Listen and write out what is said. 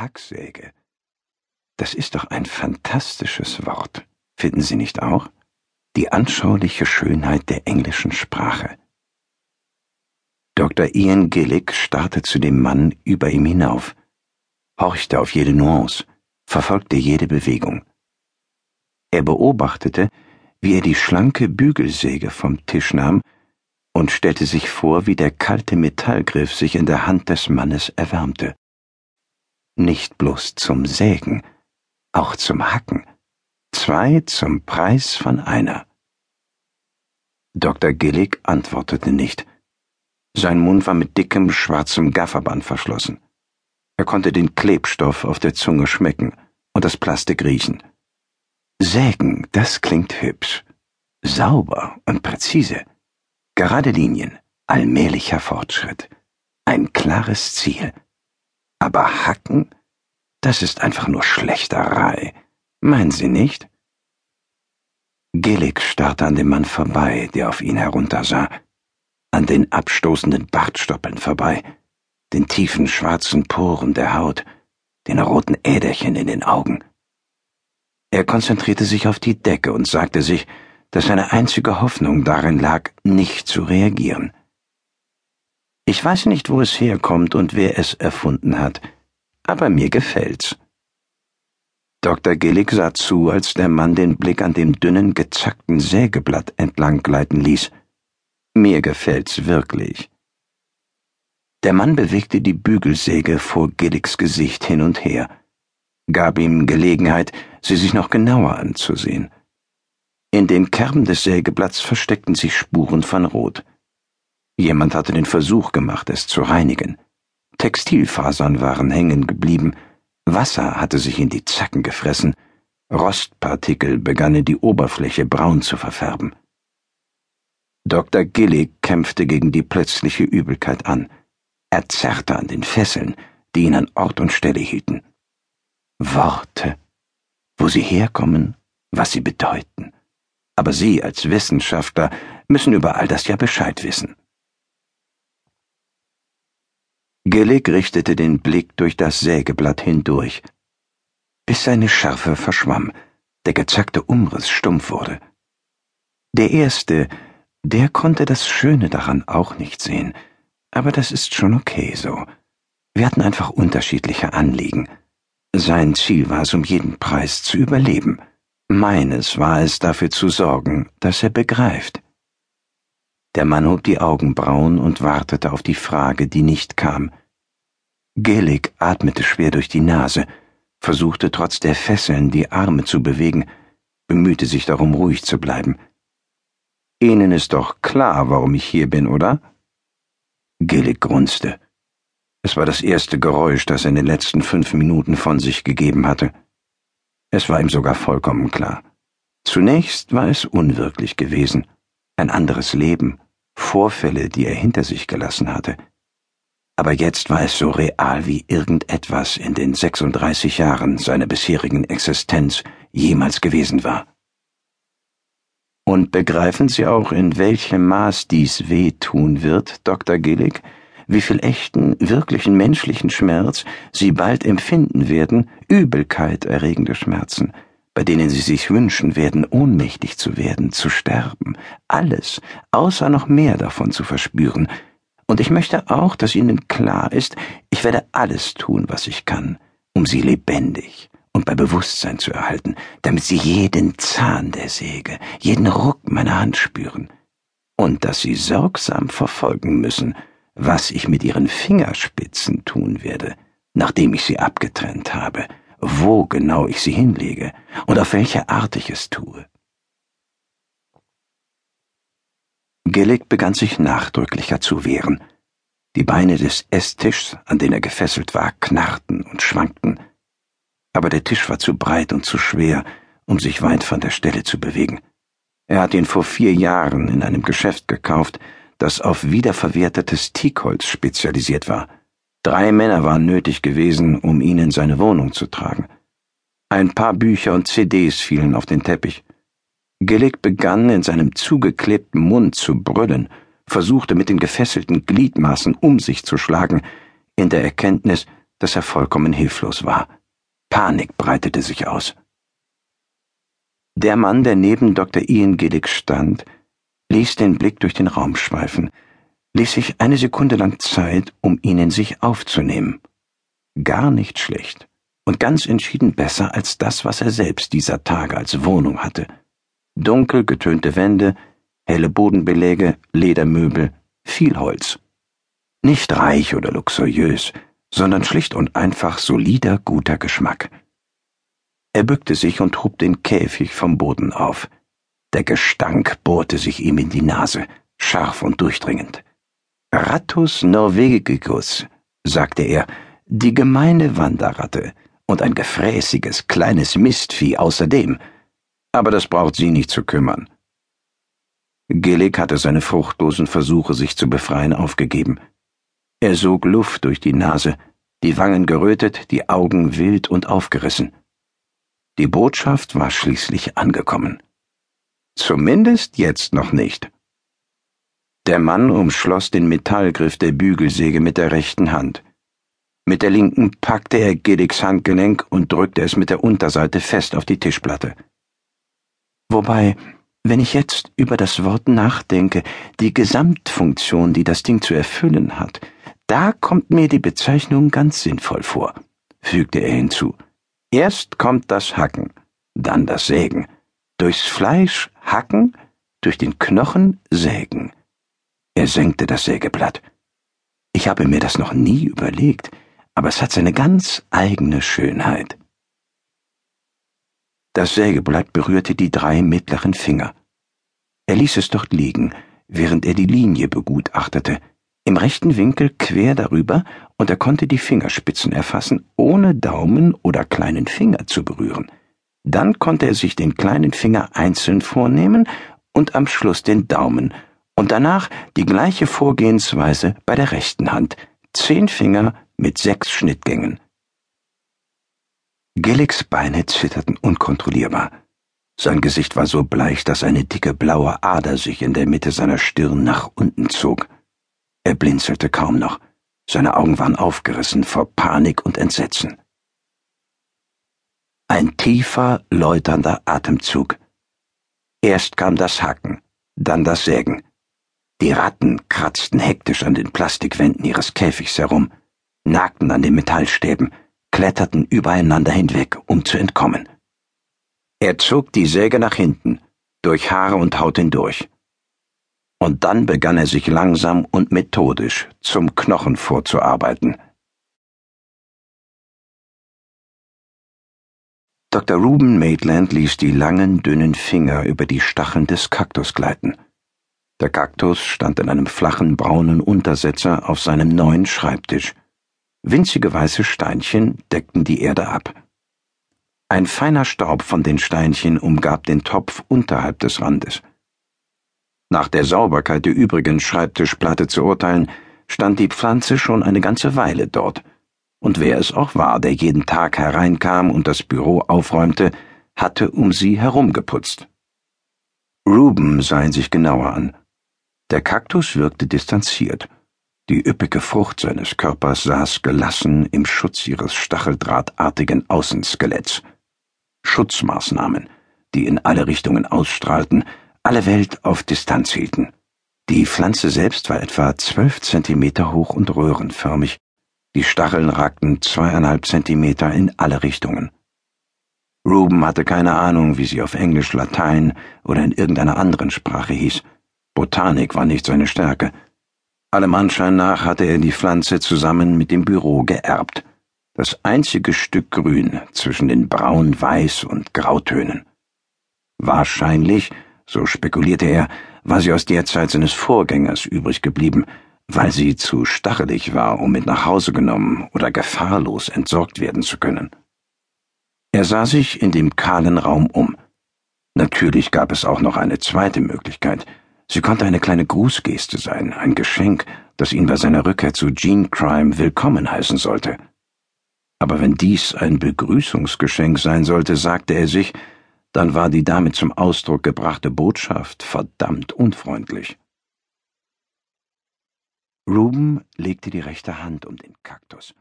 Hacksäge. Das ist doch ein fantastisches Wort, finden Sie nicht auch? Die anschauliche Schönheit der englischen Sprache. Dr. Ian Gillick starrte zu dem Mann über ihm hinauf, horchte auf jede Nuance, verfolgte jede Bewegung. Er beobachtete, wie er die schlanke Bügelsäge vom Tisch nahm und stellte sich vor, wie der kalte Metallgriff sich in der Hand des Mannes erwärmte. Nicht bloß zum Sägen, auch zum Hacken. Zwei zum Preis von einer. Dr. Gillig antwortete nicht. Sein Mund war mit dickem, schwarzem Gafferband verschlossen. Er konnte den Klebstoff auf der Zunge schmecken und das Plastik riechen. Sägen, das klingt hübsch. Sauber und präzise. Gerade Linien, allmählicher Fortschritt. Ein klares Ziel. Aber Hacken, das ist einfach nur Schlechterei. Meinen Sie nicht? Gillig starrte an dem Mann vorbei, der auf ihn heruntersah, an den abstoßenden Bartstoppeln vorbei, den tiefen schwarzen Poren der Haut, den roten Äderchen in den Augen. Er konzentrierte sich auf die Decke und sagte sich, dass seine einzige Hoffnung darin lag, nicht zu reagieren. Ich weiß nicht, wo es herkommt und wer es erfunden hat, aber mir gefällt's. Dr. Gillig sah zu, als der Mann den Blick an dem dünnen, gezackten Sägeblatt entlang gleiten ließ. Mir gefällt's wirklich. Der Mann bewegte die Bügelsäge vor Gilligs Gesicht hin und her, gab ihm Gelegenheit, sie sich noch genauer anzusehen. In den Kerben des Sägeblatts versteckten sich Spuren von Rot. Jemand hatte den Versuch gemacht, es zu reinigen. Textilfasern waren hängen geblieben, Wasser hatte sich in die Zacken gefressen, Rostpartikel begannen die Oberfläche braun zu verfärben. Dr. Gillig kämpfte gegen die plötzliche Übelkeit an. Er zerrte an den Fesseln, die ihn an Ort und Stelle hielten. Worte, wo sie herkommen, was sie bedeuten aber Sie als Wissenschaftler müssen über all das ja Bescheid wissen. Gillig richtete den Blick durch das Sägeblatt hindurch, bis seine Schärfe verschwamm, der gezackte Umriss stumpf wurde. Der erste, der konnte das Schöne daran auch nicht sehen, aber das ist schon okay so. Wir hatten einfach unterschiedliche Anliegen. Sein Ziel war es um jeden Preis zu überleben. Meines war es dafür zu sorgen, dass er begreift. Der Mann hob die Augenbrauen und wartete auf die Frage, die nicht kam. Gillig atmete schwer durch die Nase, versuchte trotz der Fesseln die Arme zu bewegen, bemühte sich darum, ruhig zu bleiben. Ihnen ist doch klar, warum ich hier bin, oder? Gillig grunzte. Es war das erste Geräusch, das er in den letzten fünf Minuten von sich gegeben hatte. Es war ihm sogar vollkommen klar. Zunächst war es unwirklich gewesen, ein anderes Leben, Vorfälle, die er hinter sich gelassen hatte. Aber jetzt war es so real wie irgendetwas in den 36 Jahren seiner bisherigen Existenz jemals gewesen war. Und begreifen Sie auch, in welchem Maß dies weh tun wird, Dr. Gillig? wie viel echten, wirklichen menschlichen Schmerz sie bald empfinden werden, Übelkeit erregende Schmerzen, bei denen sie sich wünschen werden, ohnmächtig zu werden, zu sterben, alles, außer noch mehr davon zu verspüren. Und ich möchte auch, dass Ihnen klar ist, ich werde alles tun, was ich kann, um Sie lebendig und bei Bewusstsein zu erhalten, damit Sie jeden Zahn der Säge, jeden Ruck meiner Hand spüren, und dass Sie sorgsam verfolgen müssen, was ich mit ihren Fingerspitzen tun werde, nachdem ich sie abgetrennt habe, wo genau ich sie hinlege und auf welche Art ich es tue. Gillig begann sich nachdrücklicher zu wehren. Die Beine des Esstischs, an den er gefesselt war, knarrten und schwankten, aber der Tisch war zu breit und zu schwer, um sich weit von der Stelle zu bewegen. Er hat ihn vor vier Jahren in einem Geschäft gekauft, das auf wiederverwertetes Teakholz spezialisiert war. Drei Männer waren nötig gewesen, um ihn in seine Wohnung zu tragen. Ein paar Bücher und CDs fielen auf den Teppich. Gillig begann in seinem zugeklebten Mund zu brüllen, versuchte mit den gefesselten Gliedmaßen um sich zu schlagen, in der Erkenntnis, dass er vollkommen hilflos war. Panik breitete sich aus. Der Mann, der neben Dr. Ian Gillick stand, ließ den Blick durch den Raum schweifen, ließ sich eine Sekunde lang Zeit, um ihn in sich aufzunehmen. Gar nicht schlecht und ganz entschieden besser als das, was er selbst dieser Tage als Wohnung hatte. Dunkel getönte Wände, helle Bodenbeläge, Ledermöbel, viel Holz. Nicht reich oder luxuriös, sondern schlicht und einfach solider, guter Geschmack. Er bückte sich und hob den Käfig vom Boden auf. Der Gestank bohrte sich ihm in die Nase, scharf und durchdringend. Rattus norvegicus, sagte er, die gemeine Wanderratte und ein gefräßiges kleines Mistvieh außerdem. Aber das braucht sie nicht zu kümmern. Gillig hatte seine fruchtlosen Versuche, sich zu befreien, aufgegeben. Er sog Luft durch die Nase, die Wangen gerötet, die Augen wild und aufgerissen. Die Botschaft war schließlich angekommen. Zumindest jetzt noch nicht. Der Mann umschloss den Metallgriff der Bügelsäge mit der rechten Hand. Mit der linken packte er Giddigs Handgelenk und drückte es mit der Unterseite fest auf die Tischplatte. Wobei, wenn ich jetzt über das Wort nachdenke, die Gesamtfunktion, die das Ding zu erfüllen hat, da kommt mir die Bezeichnung ganz sinnvoll vor, fügte er hinzu. Erst kommt das Hacken, dann das Sägen. Durchs Fleisch hacken, durch den Knochen sägen. Er senkte das Sägeblatt. Ich habe mir das noch nie überlegt, aber es hat seine ganz eigene Schönheit. Das Sägeblatt berührte die drei mittleren Finger. Er ließ es dort liegen, während er die Linie begutachtete, im rechten Winkel quer darüber, und er konnte die Fingerspitzen erfassen, ohne Daumen oder kleinen Finger zu berühren. Dann konnte er sich den kleinen Finger einzeln vornehmen und am Schluss den Daumen, und danach die gleiche Vorgehensweise bei der rechten Hand, zehn Finger mit sechs Schnittgängen. Gilligs Beine zitterten unkontrollierbar. Sein Gesicht war so bleich, dass eine dicke blaue Ader sich in der Mitte seiner Stirn nach unten zog. Er blinzelte kaum noch. Seine Augen waren aufgerissen vor Panik und Entsetzen. Ein tiefer, läuternder Atemzug. Erst kam das Hacken, dann das Sägen. Die Ratten kratzten hektisch an den Plastikwänden ihres Käfigs herum, nagten an den Metallstäben, kletterten übereinander hinweg, um zu entkommen. Er zog die Säge nach hinten, durch Haare und Haut hindurch und dann begann er sich langsam und methodisch zum Knochen vorzuarbeiten. Dr. Ruben Maitland ließ die langen, dünnen Finger über die Stacheln des Kaktus gleiten. Der Kaktus stand in einem flachen, braunen Untersetzer auf seinem neuen Schreibtisch. Winzige weiße Steinchen deckten die Erde ab. Ein feiner Staub von den Steinchen umgab den Topf unterhalb des Randes. Nach der Sauberkeit der übrigen Schreibtischplatte zu urteilen, stand die Pflanze schon eine ganze Weile dort, und wer es auch war, der jeden Tag hereinkam und das Büro aufräumte, hatte um sie herumgeputzt. Ruben sah ihn sich genauer an. Der Kaktus wirkte distanziert. Die üppige Frucht seines Körpers saß gelassen im Schutz ihres stacheldrahtartigen Außenskeletts. Schutzmaßnahmen, die in alle Richtungen ausstrahlten, alle Welt auf Distanz hielten. Die Pflanze selbst war etwa zwölf Zentimeter hoch und röhrenförmig. Die Stacheln ragten zweieinhalb Zentimeter in alle Richtungen. Ruben hatte keine Ahnung, wie sie auf Englisch, Latein oder in irgendeiner anderen Sprache hieß. Botanik war nicht seine Stärke. Allem Anschein nach hatte er die Pflanze zusammen mit dem Büro geerbt. Das einzige Stück Grün zwischen den Braun, Weiß und Grautönen. Wahrscheinlich so spekulierte er, war sie aus der Zeit seines Vorgängers übrig geblieben, weil sie zu stachelig war, um mit nach Hause genommen oder gefahrlos entsorgt werden zu können. Er sah sich in dem kahlen Raum um. Natürlich gab es auch noch eine zweite Möglichkeit. Sie konnte eine kleine Grußgeste sein, ein Geschenk, das ihn bei seiner Rückkehr zu Gene Crime willkommen heißen sollte. Aber wenn dies ein Begrüßungsgeschenk sein sollte, sagte er sich, dann war die damit zum Ausdruck gebrachte Botschaft verdammt unfreundlich. Ruben legte die rechte Hand um den Kaktus.